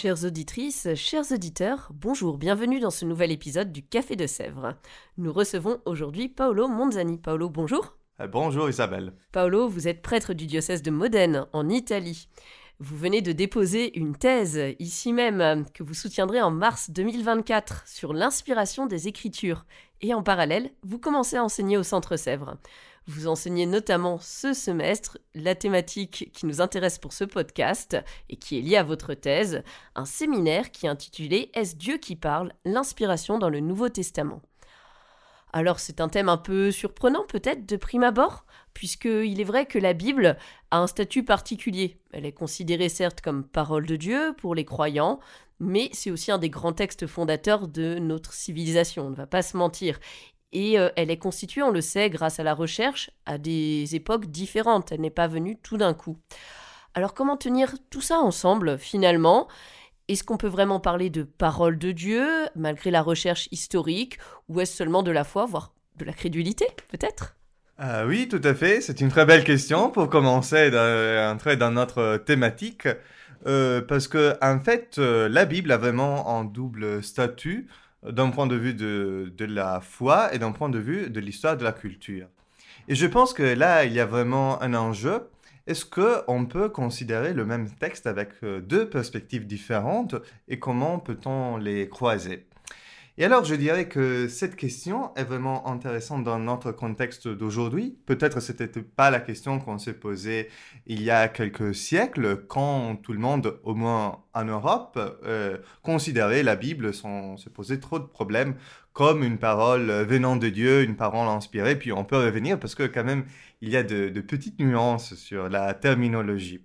Chères auditrices, chers auditeurs, bonjour, bienvenue dans ce nouvel épisode du Café de Sèvres. Nous recevons aujourd'hui Paolo Monzani. Paolo, bonjour. Euh, bonjour Isabelle. Paolo, vous êtes prêtre du diocèse de Modène, en Italie. Vous venez de déposer une thèse, ici même, que vous soutiendrez en mars 2024, sur l'inspiration des Écritures. Et en parallèle, vous commencez à enseigner au Centre Sèvres. Vous enseignez notamment ce semestre la thématique qui nous intéresse pour ce podcast et qui est liée à votre thèse, un séminaire qui est intitulé Est-ce Dieu qui parle? L'inspiration dans le Nouveau Testament. Alors c'est un thème un peu surprenant peut-être de prime abord, puisqu'il est vrai que la Bible a un statut particulier. Elle est considérée certes comme parole de Dieu pour les croyants, mais c'est aussi un des grands textes fondateurs de notre civilisation, on ne va pas se mentir. Et euh, elle est constituée, on le sait, grâce à la recherche, à des époques différentes. Elle n'est pas venue tout d'un coup. Alors comment tenir tout ça ensemble finalement? Est-ce qu'on peut vraiment parler de parole de Dieu, malgré la recherche historique, ou est-ce seulement de la foi, voire de la crédulité, peut-être? Ah Oui, tout à fait. C'est une très belle question pour commencer à entrer dans notre thématique. Euh, parce que en fait, euh, la Bible a vraiment un double statut d'un point de vue de, de la foi et d'un point de vue de l'histoire de la culture. Et je pense que là, il y a vraiment un enjeu. Est-ce qu'on peut considérer le même texte avec euh, deux perspectives différentes et comment peut-on les croiser? Et alors, je dirais que cette question est vraiment intéressante dans notre contexte d'aujourd'hui. Peut-être ce n'était pas la question qu'on s'est posée il y a quelques siècles, quand tout le monde, au moins en Europe, euh, considérait la Bible sans se poser trop de problèmes comme une parole venant de Dieu, une parole inspirée. Puis on peut revenir parce que quand même, il y a de, de petites nuances sur la terminologie.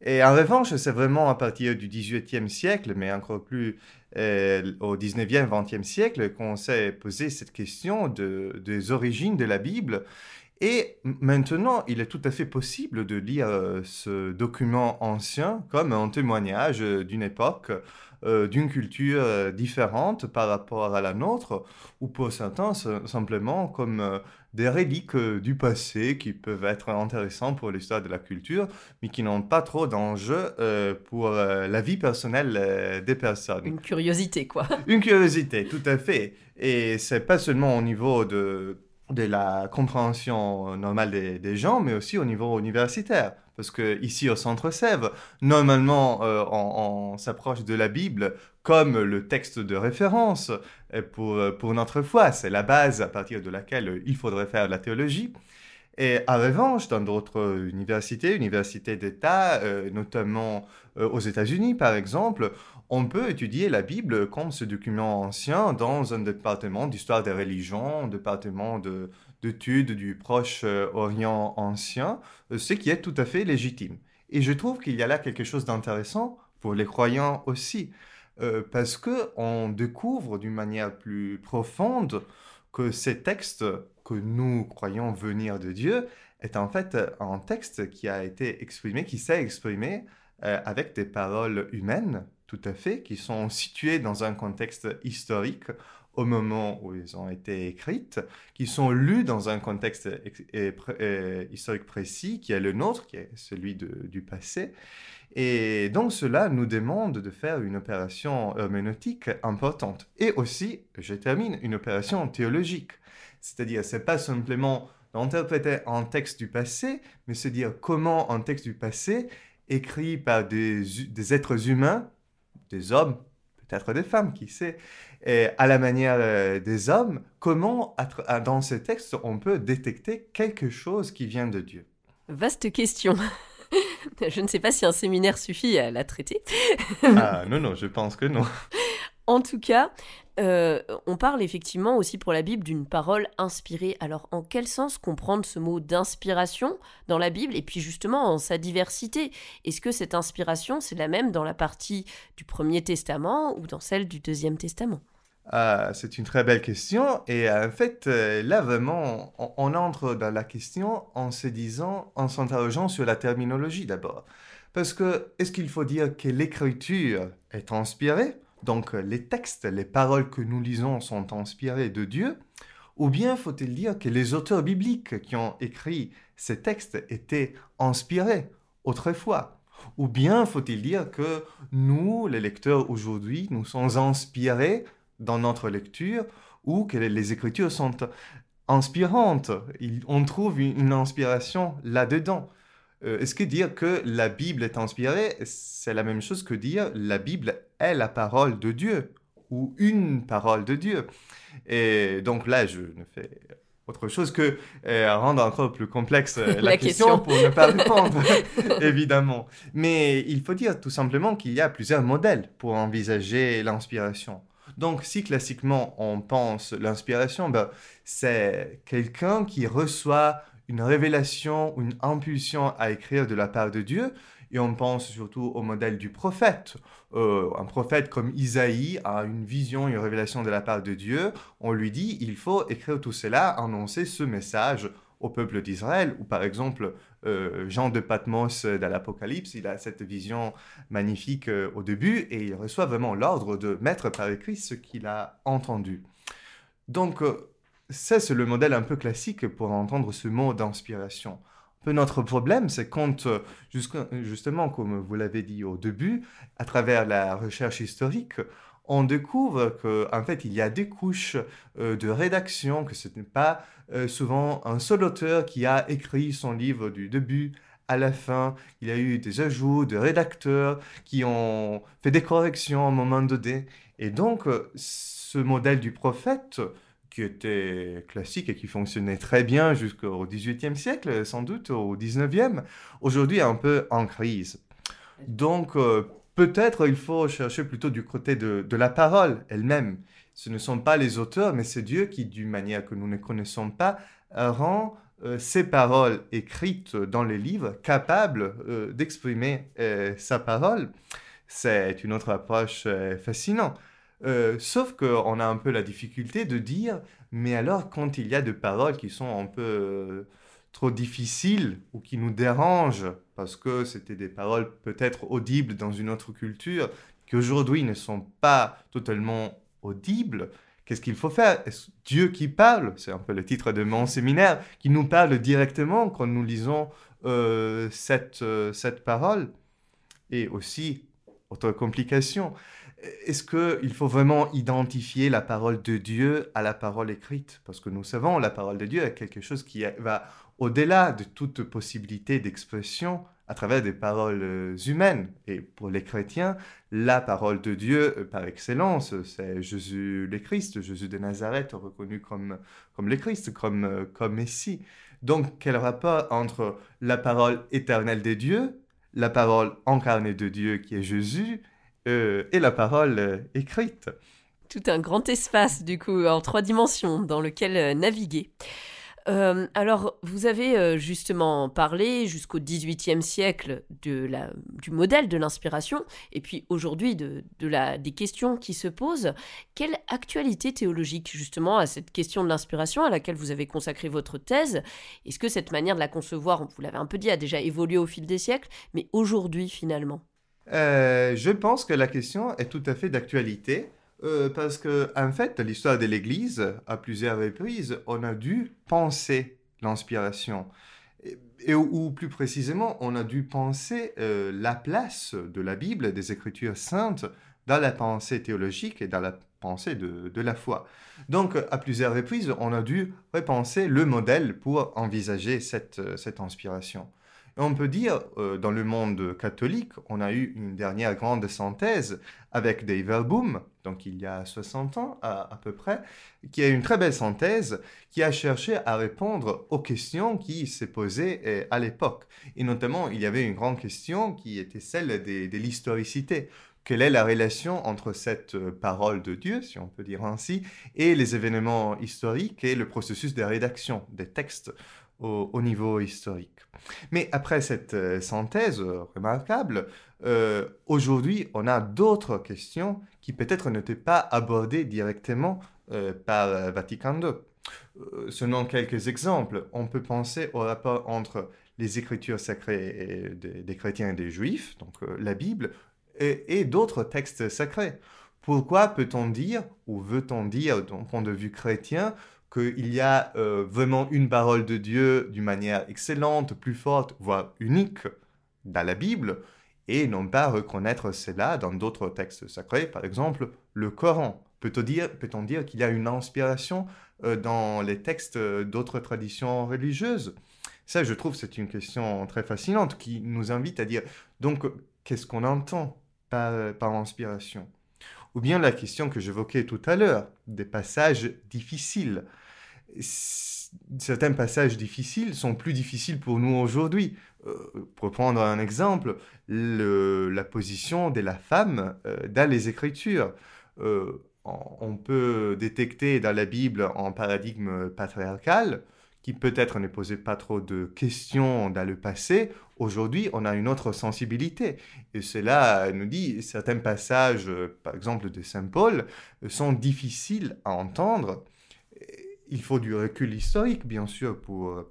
Et en revanche, c'est vraiment à partir du XVIIIe siècle, mais encore plus euh, au 19e, 20e siècle qu'on s'est posé cette question de, des origines de la Bible. Et maintenant, il est tout à fait possible de lire euh, ce document ancien comme un témoignage d'une époque, euh, d'une culture différente par rapport à la nôtre, ou pour certains, simplement comme des reliques du passé qui peuvent être intéressants pour l'histoire de la culture, mais qui n'ont pas trop d'enjeu pour la vie personnelle des personnes. Une curiosité, quoi. Une curiosité, tout à fait. Et c'est pas seulement au niveau de de la compréhension normale des, gens, mais aussi au niveau universitaire. Parce que ici au Centre Sèvres, normalement, euh, on, s'approche de la Bible comme le texte de référence pour, pour notre foi. C'est la base à partir de laquelle il faudrait faire la théologie. Et en revanche, dans d'autres universités, universités d'État, euh, notamment euh, aux États-Unis par exemple, on peut étudier la Bible comme ce document ancien dans un département d'histoire des religions, un département d'études du Proche-Orient ancien, euh, ce qui est tout à fait légitime. Et je trouve qu'il y a là quelque chose d'intéressant pour les croyants aussi, euh, parce que on découvre d'une manière plus profonde que ces textes que nous croyons venir de Dieu est en fait un texte qui a été exprimé, qui s'est exprimé euh, avec des paroles humaines tout à fait, qui sont situées dans un contexte historique au moment où ils ont été écrites, qui sont lues dans un contexte historique précis, qui est le nôtre, qui est celui du passé. Et donc cela nous demande de faire une opération herméneutique importante. Et aussi, je termine, une opération théologique. C'est-à-dire, c'est pas simplement d'interpréter un texte du passé, mais se dire comment un texte du passé, écrit par des, des êtres humains, des hommes, peut-être des femmes, qui sait, et à la manière euh, des hommes, comment dans ce texte on peut détecter quelque chose qui vient de Dieu? Vaste question. je ne sais pas si un séminaire suffit à la traiter. ah non, non, je pense que non. En tout cas, euh, on parle effectivement aussi pour la Bible d'une parole inspirée. Alors, en quel sens comprendre ce mot d'inspiration dans la Bible et puis justement en sa diversité? Est-ce que cette inspiration, c'est la même dans la partie du Premier Testament ou dans celle du Deuxième Testament? Ah, c'est une très belle question. Et en fait, euh, là, vraiment, on, entre dans la question en se disant, en s'interrogeant sur la terminologie d'abord. Parce que, est-ce qu'il faut dire que l'écriture est inspirée? Donc, les textes, les paroles que nous lisons sont inspirées de Dieu Ou bien faut-il dire que les auteurs bibliques qui ont écrit ces textes étaient inspirés autrefois? Ou bien faut-il dire que nous, les lecteurs aujourd'hui, nous sommes inspirés dans notre lecture ou que les Écritures sont inspirantes? on trouve une inspiration là-dedans. Euh, est-ce que dire que la Bible est inspirée, c'est la même chose que dire la Bible est la parole de Dieu ou une parole de Dieu? Et donc là, je ne fais autre chose que euh, rendre encore plus complexe euh, la, question, pour ne pas répondre, évidemment. Mais il faut dire tout simplement qu'il y a plusieurs modèles pour envisager l'inspiration. Donc, si classiquement on pense l'inspiration, ben, c'est quelqu'un qui reçoit une révélation, une impulsion à écrire de la part de Dieu. Et on pense surtout au modèle du prophète. Euh, un prophète comme Isaïe a une vision, une révélation de la part de Dieu. On lui dit, il faut écrire tout cela, annoncer ce message au peuple d'Israël. Ou par exemple, euh, Jean de Patmos dans l'Apocalypse, il a cette vision magnifique euh, au début et il reçoit vraiment l'ordre de mettre par écrit ce qu'il a entendu. Donc, ça, c'est le modèle un peu classique pour entendre ce mot d'inspiration. notre problème, c'est quand, euh, justement, comme vous l'avez dit au début, à travers la recherche historique, on découvre qu'en en fait, il y a des couches euh, de rédaction, que ce n'est pas euh, souvent un seul auteur qui a écrit son livre du début à la fin. Il y a eu des ajouts de rédacteurs qui ont fait des corrections au moment donné. Et donc, ce modèle du prophète, qui était classique et qui fonctionnait très bien jusqu'au XVIIIe siècle, sans doute au XIXe, aujourd'hui est un peu en crise. Donc, euh, peut-être il faut chercher plutôt du côté de, la parole elle-même. Ce ne sont pas les auteurs, mais c'est Dieu qui, d'une manière que nous ne connaissons pas, rend euh, ces paroles écrites dans les livres capables euh, d'exprimer sa parole. C'est une autre approche fascinante. Euh, sauf qu'on a un peu la difficulté de dire, mais alors quand il y a des paroles qui sont un peu euh, trop difficiles ou qui nous dérangent, parce que c'était des paroles peut-être audibles dans une autre culture, qui aujourd'hui ne sont pas totalement audibles, qu'est-ce qu'il faut faire? Est-ce Dieu qui parle? C'est un peu le titre de mon séminaire, qui nous parle directement quand nous lisons euh, cette, cette parole. Et aussi, autre complication, est-ce qu'il faut vraiment identifier la parole de Dieu à la parole écrite? Parce que nous savons, la parole de Dieu est quelque chose qui va au-delà de toute possibilité d'expression à travers des paroles euh, humaines. Et pour les chrétiens, la parole de Dieu euh, par excellence, c'est Jésus le Christ, Jésus de Nazareth reconnu comme, comme le Christ, comme, euh, comme Messie. Donc quel rapport entre la parole éternelle de Dieu, la parole incarnée de Dieu qui est Jésus, euh, et la parole euh, écrite. Tout un grand espace, du coup, en trois dimensions dans lequel euh, naviguer. alors, vous avez justement parlé jusqu'au XVIIIe siècle du modèle de l'inspiration, et puis aujourd'hui de, des questions qui se posent. Quelle actualité théologique justement à cette question de l'inspiration à laquelle vous avez consacré votre thèse? Est-ce que cette manière de la concevoir, vous l'avez un peu dit, a déjà évolué au fil des siècles, mais aujourd'hui finalement? Euh, je pense que la question est tout à fait d'actualité. Euh, parce que, en fait, l'histoire de l'Église, à plusieurs reprises, on a dû penser l'inspiration. Et, ou, plus précisément, on a dû penser euh, la place de la Bible, des Écritures saintes, dans la pensée théologique et dans la pensée de, la foi. Donc, à plusieurs reprises, on a dû repenser le modèle pour envisager cette inspiration on peut dire, euh, dans le monde catholique, on a eu une dernière grande synthèse avec Dave Verboom, donc il y a 60 ans à, peu près, qui est une très belle synthèse qui a cherché à répondre aux questions qui s'est posées euh, à l'époque. Et notamment, il y avait une grande question qui était celle de, l'historicité. quelle est la relation entre cette euh, parole de Dieu, si on peut dire ainsi, et les événements historiques et le processus de rédaction des textes? Au, niveau historique. Mais après cette euh, synthèse euh, remarquable, aujourd'hui, on a d'autres questions qui peut-être n'étaient pas abordées directement par Vatican II. selon quelques exemples, on peut penser au rapport entre les écritures sacrées des, chrétiens et des juifs, donc la Bible, et, d'autres textes sacrés. Pourquoi peut-on dire, ou veut-on dire, d'un point de vue chrétien, qu'il y a euh, vraiment une parole de Dieu d'une manière excellente, plus forte, voire unique dans la Bible, et non pas reconnaître cela dans d'autres textes sacrés, par exemple le Coran. Peut-on dire, qu'il y a une inspiration euh, dans les textes d'autres traditions religieuses? Ça, je trouve, c'est une question très fascinante qui nous invite à dire, donc, qu'est-ce qu'on entend par, inspiration? Ou bien la question que j'évoquais tout à l'heure, des passages difficiles. Certains passages difficiles sont plus difficiles pour nous aujourd'hui. Euh, pour prendre un exemple, la position de la femme euh, dans les Écritures. Euh, on peut détecter dans la Bible un paradigme patriarcal, qui peut-être ne posait pas trop de questions dans le passé, aujourd'hui, on a une autre sensibilité. Et cela nous dit, certains passages, par exemple de Saint Paul, sont difficiles à entendre. Il faut du recul historique, bien sûr, pour,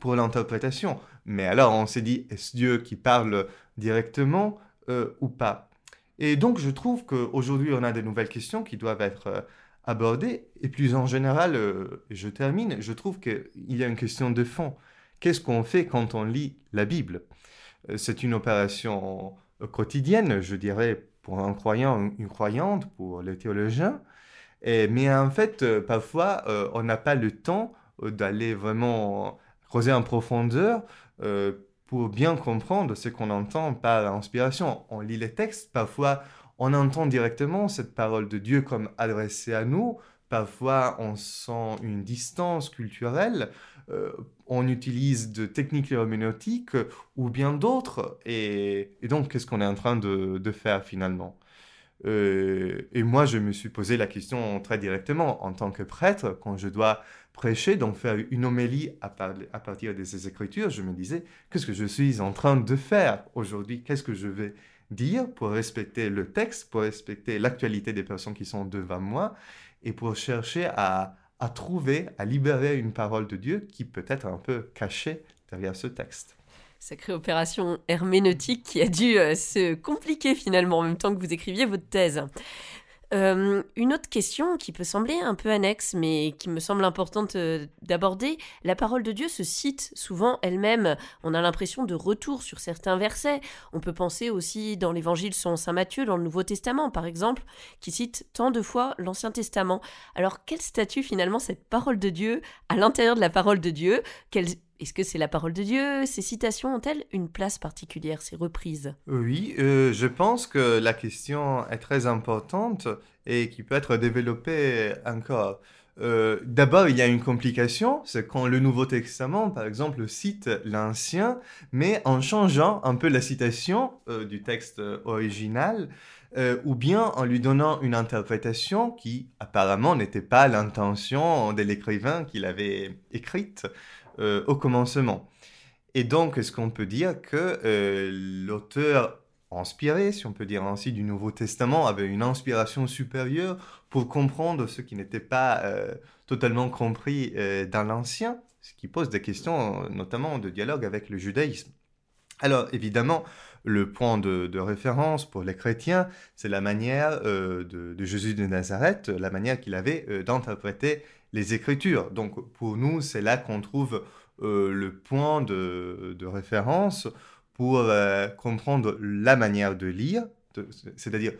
pour l'interprétation. Mais alors, on s'est dit, est-ce Dieu qui parle directement euh, ou pas? Et donc, je trouve qu'aujourd'hui, on a de nouvelles questions qui doivent être abordé. Et plus en général, euh, je termine, je trouve qu'il y a une question de fond. Qu'est-ce qu'on fait quand on lit la Bible? Euh, C'est une opération quotidienne, je dirais, pour un croyant, une croyante, pour les théologiens. Et, mais en fait, euh, parfois, on n'a pas le temps d'aller vraiment creuser en profondeur pour bien comprendre ce qu'on entend par inspiration. On lit les textes, parfois on entend directement cette parole de Dieu comme adressée à nous. Parfois, on sent une distance culturelle. Euh, on utilise de techniques herméneutiques ou bien d'autres. Et, donc, qu'est-ce qu'on est en train de, faire finalement? Euh, Et moi, je me suis posé la question très directement en tant que prêtre, quand je dois prêcher, donc faire une homélie à, à partir de ces écritures, je me disais, qu'est-ce que je suis en train de faire aujourd'hui? Qu'est-ce que je vais dire, pour respecter le texte, pour respecter l'actualité des personnes qui sont devant moi, et pour chercher à, trouver, à libérer une parole de Dieu qui peut être un peu cachée derrière ce texte. Sacrée opération herméneutique qui a dû euh, se compliquer finalement en même temps que vous écriviez votre thèse. Euh, une autre question qui peut sembler un peu annexe, mais qui me semble importante euh, d'aborder, la parole de Dieu se cite souvent elle-même. On a l'impression de retour sur certains versets. On peut penser aussi dans l'évangile selon Saint Matthieu, dans le Nouveau Testament par exemple, qui cite tant de fois l'Ancien Testament. Alors quel statut finalement cette parole de Dieu à l'intérieur de la parole de Dieu est-ce que c'est la parole de Dieu? Ces citations ont-elles une place particulière, ces reprises? Oui, euh, je pense que la question est très importante et qui peut être développée encore. Euh, d'abord, il y a une complication, c'est quand le Nouveau Testament, par exemple, cite l'Ancien, mais en changeant un peu la citation euh, du texte original, ou bien en lui donnant une interprétation qui apparemment n'était pas l'intention de l'écrivain qui l'avait écrite. Euh, au commencement. Et donc, est-ce qu'on peut dire que euh, l'auteur inspiré, si on peut dire ainsi, du Nouveau Testament avait une inspiration supérieure pour comprendre ce qui n'était pas euh, totalement compris dans l'Ancien, ce qui pose des questions notamment de dialogue avec le judaïsme. Alors évidemment, le point de, référence pour les chrétiens, c'est la manière de, de, Jésus de Nazareth, la manière qu'il avait d'interpréter les Écritures. Donc pour nous, c'est là qu'on trouve euh, le point de, référence pour euh, comprendre la manière de lire, c'est-à-dire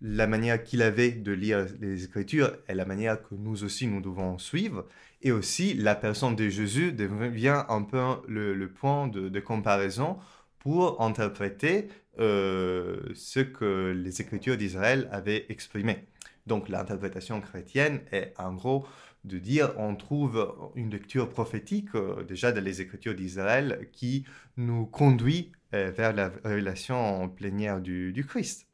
la manière qu'il avait de lire les Écritures et la manière que nous aussi nous devons suivre, et aussi la personne de Jésus devient un peu le, point de, comparaison pour interpréter euh, ce que les Écritures d'Israël avaient exprimé. Donc l'interprétation chrétienne est en gros de dire on trouve une lecture prophétique euh, déjà dans les Écritures d'Israël qui nous conduit euh, vers la révélation plénière du, du Christ.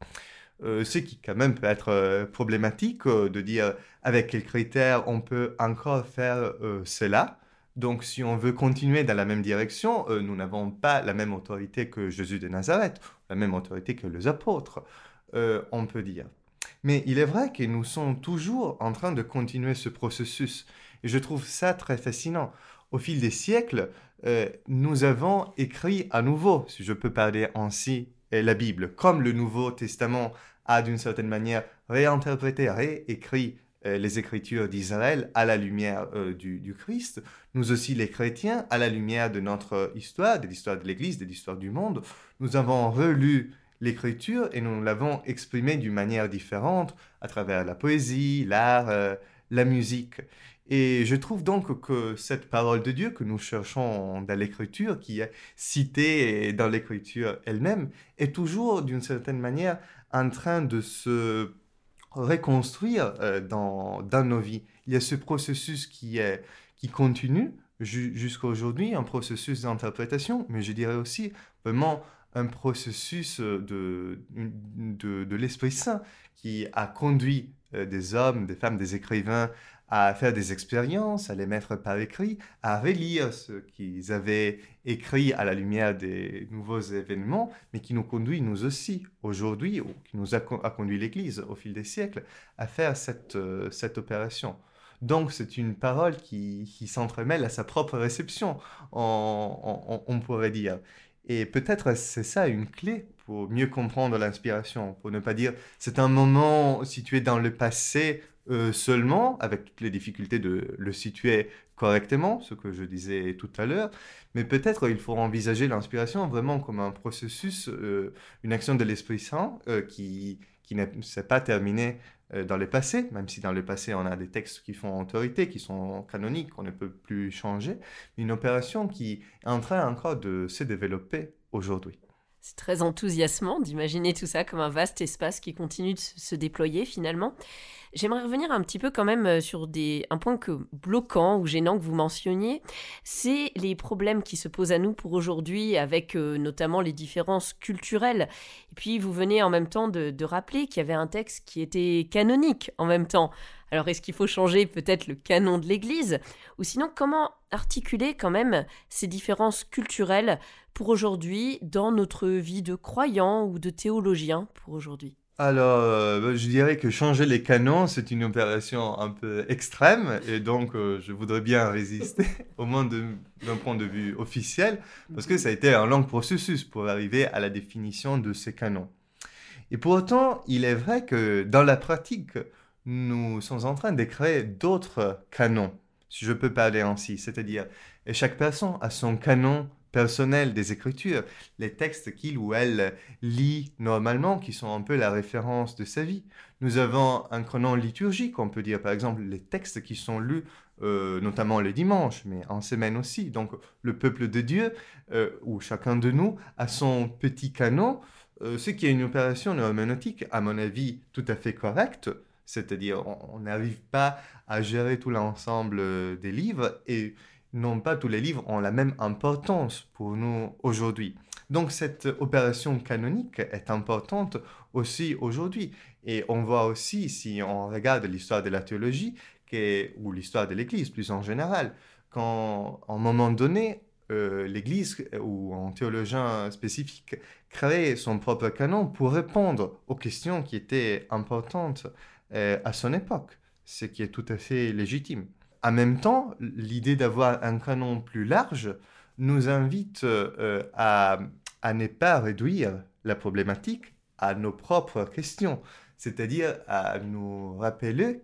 ce qui quand même peut être problématique de dire avec quels critères on peut encore faire cela. Donc si on veut continuer dans la même direction, nous n'avons pas la même autorité que Jésus de Nazareth, la même autorité que les apôtres, on peut dire. Mais il est vrai que nous sommes toujours en train de continuer ce processus. Et je trouve ça très fascinant. Au fil des siècles, euh, nous avons écrit à nouveau, si je peux parler ainsi, euh, la Bible, comme le Nouveau Testament a d'une certaine manière réinterprété, réécrit euh, les Écritures d'Israël à la lumière du, du, Christ, nous aussi les chrétiens, à la lumière de notre histoire, de l'histoire de l'Église, de l'histoire du monde, nous avons relu l'écriture et nous l'avons exprimée d'une manière différente à travers la poésie, l'art, euh, la musique. Et je trouve donc que cette parole de Dieu que nous cherchons dans l'écriture, qui est citée dans l'écriture elle-même, est toujours d'une certaine manière en train de se reconstruire euh, dans, dans nos vies. Il y a ce processus qui, est, qui continue jusqu'à aujourd'hui, un processus d'interprétation, mais je dirais aussi vraiment un processus euh, de, de, l'Esprit Saint qui a conduit euh, des hommes, des femmes, des écrivains à faire des expériences, à les mettre par écrit, à relire ce qu'ils avaient écrit à la lumière des nouveaux événements, mais qui nous conduit, nous aussi, aujourd'hui, ou qui nous a, conduit l'Église au fil des siècles, à faire cette, euh, cette opération. Donc c'est une parole qui, qui s'entremêle à sa propre réception, on, on pourrait dire. Et peut-être c'est ça une clé pour mieux comprendre l'inspiration, pour ne pas dire c'est un moment situé dans le passé euh, seulement, avec toutes les difficultés de le situer correctement, ce que je disais tout à l'heure, mais peut-être il faut envisager l'inspiration vraiment comme un processus, euh, une action de l'Esprit Saint euh, qui, qui ne s'est pas terminée dans le passé, même si dans le passé on a des textes qui font autorité, qui sont canoniques, qu'on ne peut plus changer, une opération qui est en train encore de se développer aujourd'hui. C'est très enthousiasmant d'imaginer tout ça comme un vaste espace qui continue de se déployer finalement. J'aimerais revenir un petit peu quand même euh, sur des, un point que bloquant ou gênant que vous mentionniez, c'est les problèmes qui se posent à nous pour aujourd'hui avec euh, notamment les différences culturelles. Et puis vous venez en même temps de, de rappeler qu'il y avait un texte qui était canonique en même temps. Alors est-ce qu'il faut changer peut-être le canon de l'Église? Ou sinon comment articuler quand même ces différences culturelles pour aujourd'hui dans notre vie de croyant ou de théologien pour aujourd'hui alors, euh, je dirais que changer les canons, c'est une opération un peu extrême, et donc euh, je voudrais bien résister, au moins d'un point de vue officiel, parce que ça a été un long processus pour arriver à la définition de ces canons. Et pour autant, il est vrai que dans la pratique, nous sommes en train de créer d'autres canons, si je peux parler ainsi, c'est-à-dire chaque personne a son canon personnel des Écritures, les textes qu'il ou elle lit normalement, qui sont un peu la référence de sa vie. Nous avons un canon liturgique, on peut dire par exemple les textes qui sont lus euh, notamment le dimanche, mais en semaine aussi. Donc le peuple de Dieu, euh, ou chacun de nous, a son petit canon, euh, ce qui est une opération herméneutique, à mon avis, tout à fait correcte. C'est-à-dire, on n'arrive pas à gérer tout l'ensemble des livres et non pas tous les livres ont la même importance pour nous aujourd'hui. Donc cette opération canonique est importante aussi aujourd'hui. Et on voit aussi, si on regarde l'histoire de la théologie, ou l'histoire de l'Église plus en général, quand à un moment donné, euh, l'Église ou un théologien spécifique crée son propre canon pour répondre aux questions qui étaient importantes euh, à son époque, ce qui est tout à fait légitime. En même temps, l'idée d'avoir un canon plus large nous invite euh, à, ne pas réduire la problématique à nos propres questions, c'est-à-dire à nous rappeler,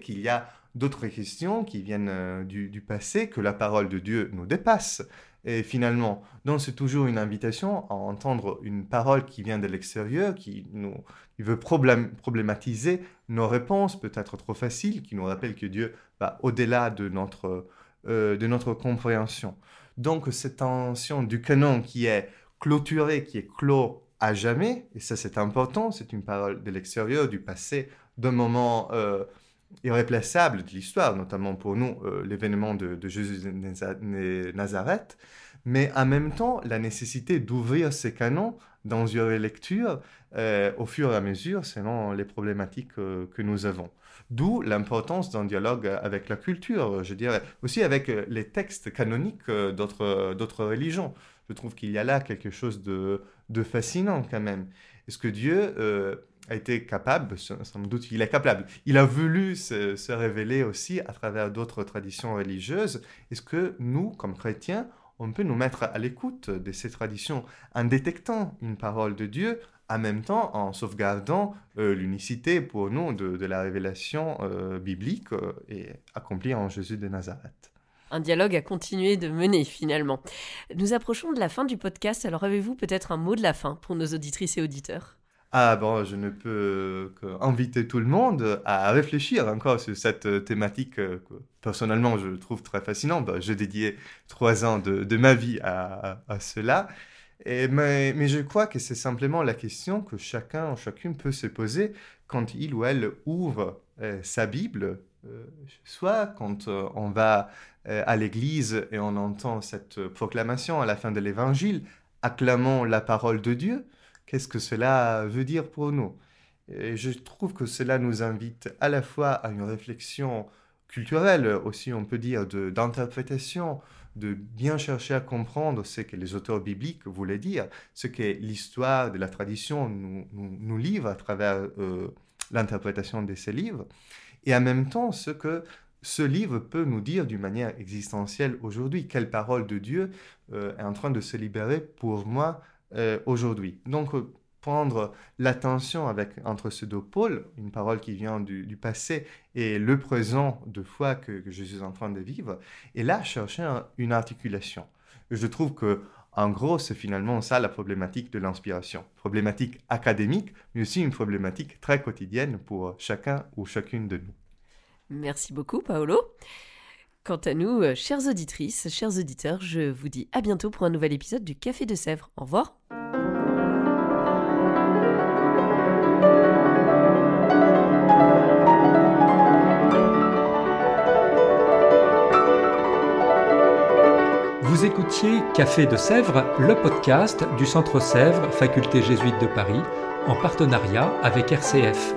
qu'il y a d'autres questions qui viennent euh, du, passé, que la parole de Dieu nous dépasse. Et finalement, donc c'est toujours une invitation à entendre une parole qui vient de l'extérieur, qui, nous, veut problématiser nos réponses, peut-être trop faciles, qui nous rappelle que Dieu va au-delà de notre, euh, de notre compréhension. Donc cette tension du canon qui est clôturé, qui est clos à jamais, et ça c'est important, c'est une parole de l'extérieur, du passé, d'un moment euh, irréplaçable de l'histoire, notamment pour nous, euh, l'événement de, Jésus de Nazareth. mais en même temps la nécessité d'ouvrir ces canons dans une lecture euh, au fur et à mesure selon les problématiques euh, que nous avons. D'où l'importance d'un dialogue avec la culture, je dirais, aussi avec les textes canoniques d'autres religions. Je trouve qu'il y a là quelque chose de, de fascinant quand même. Est-ce que Dieu euh, a été capable, sans doute il est capable, il a voulu se, se révéler aussi à travers d'autres traditions religieuses. Est-ce que nous, comme chrétiens, on peut nous mettre à l'écoute de ces traditions en détectant une parole de Dieu, en même temps en sauvegardant euh, l'unicité pour nous de, la révélation euh, biblique et accomplie en Jésus de Nazareth? Un dialogue à continuer de mener finalement. Nous approchons de la fin du podcast, alors avez-vous peut-être un mot de la fin pour nos auditrices et auditeurs? Ah bon, je ne peux qu'inviter tout le monde à réfléchir encore sur cette thématique que personnellement je trouve très fascinante. Bah, je dédié trois ans de, ma vie à, cela. Mais, je crois que c'est simplement la question que chacun ou chacune peut se poser quand il ou elle ouvre euh, sa Bible, euh, soit quand euh, on va euh, à l'église et on entend cette proclamation à la fin de l'évangile, acclamons la parole de Dieu, qu'est-ce que cela veut dire pour nous. Et Je trouve que cela nous invite à la fois à une réflexion culturelle, aussi on peut dire d'interprétation, de, bien chercher à comprendre ce que les auteurs bibliques voulaient dire, ce que l'histoire de la tradition nous, nous, livre à travers euh, l'interprétation de ces livres, et en même temps ce que ce livre peut nous dire d'une manière existentielle aujourd'hui. Quelle parole de Dieu euh, est en train de se libérer pour moi euh, aujourd'hui. Donc, euh, prendre l'attention avec entre ces deux pôles, une parole qui vient du, passé et le présent de foi que, je suis en train de vivre, et là chercher une articulation. Je trouve que en gros, c'est finalement ça la problématique de l'inspiration. Problématique académique, mais aussi une problématique très quotidienne pour chacun ou chacune de nous. Merci beaucoup, Paolo. Quant à nous, euh, chères auditrices, chers auditeurs, je vous dis à bientôt pour un nouvel épisode du Café de Sèvres. Au revoir. Vous écoutiez Café de Sèvres, le podcast du Centre Sèvres, Faculté jésuite de Paris, en partenariat avec RCF.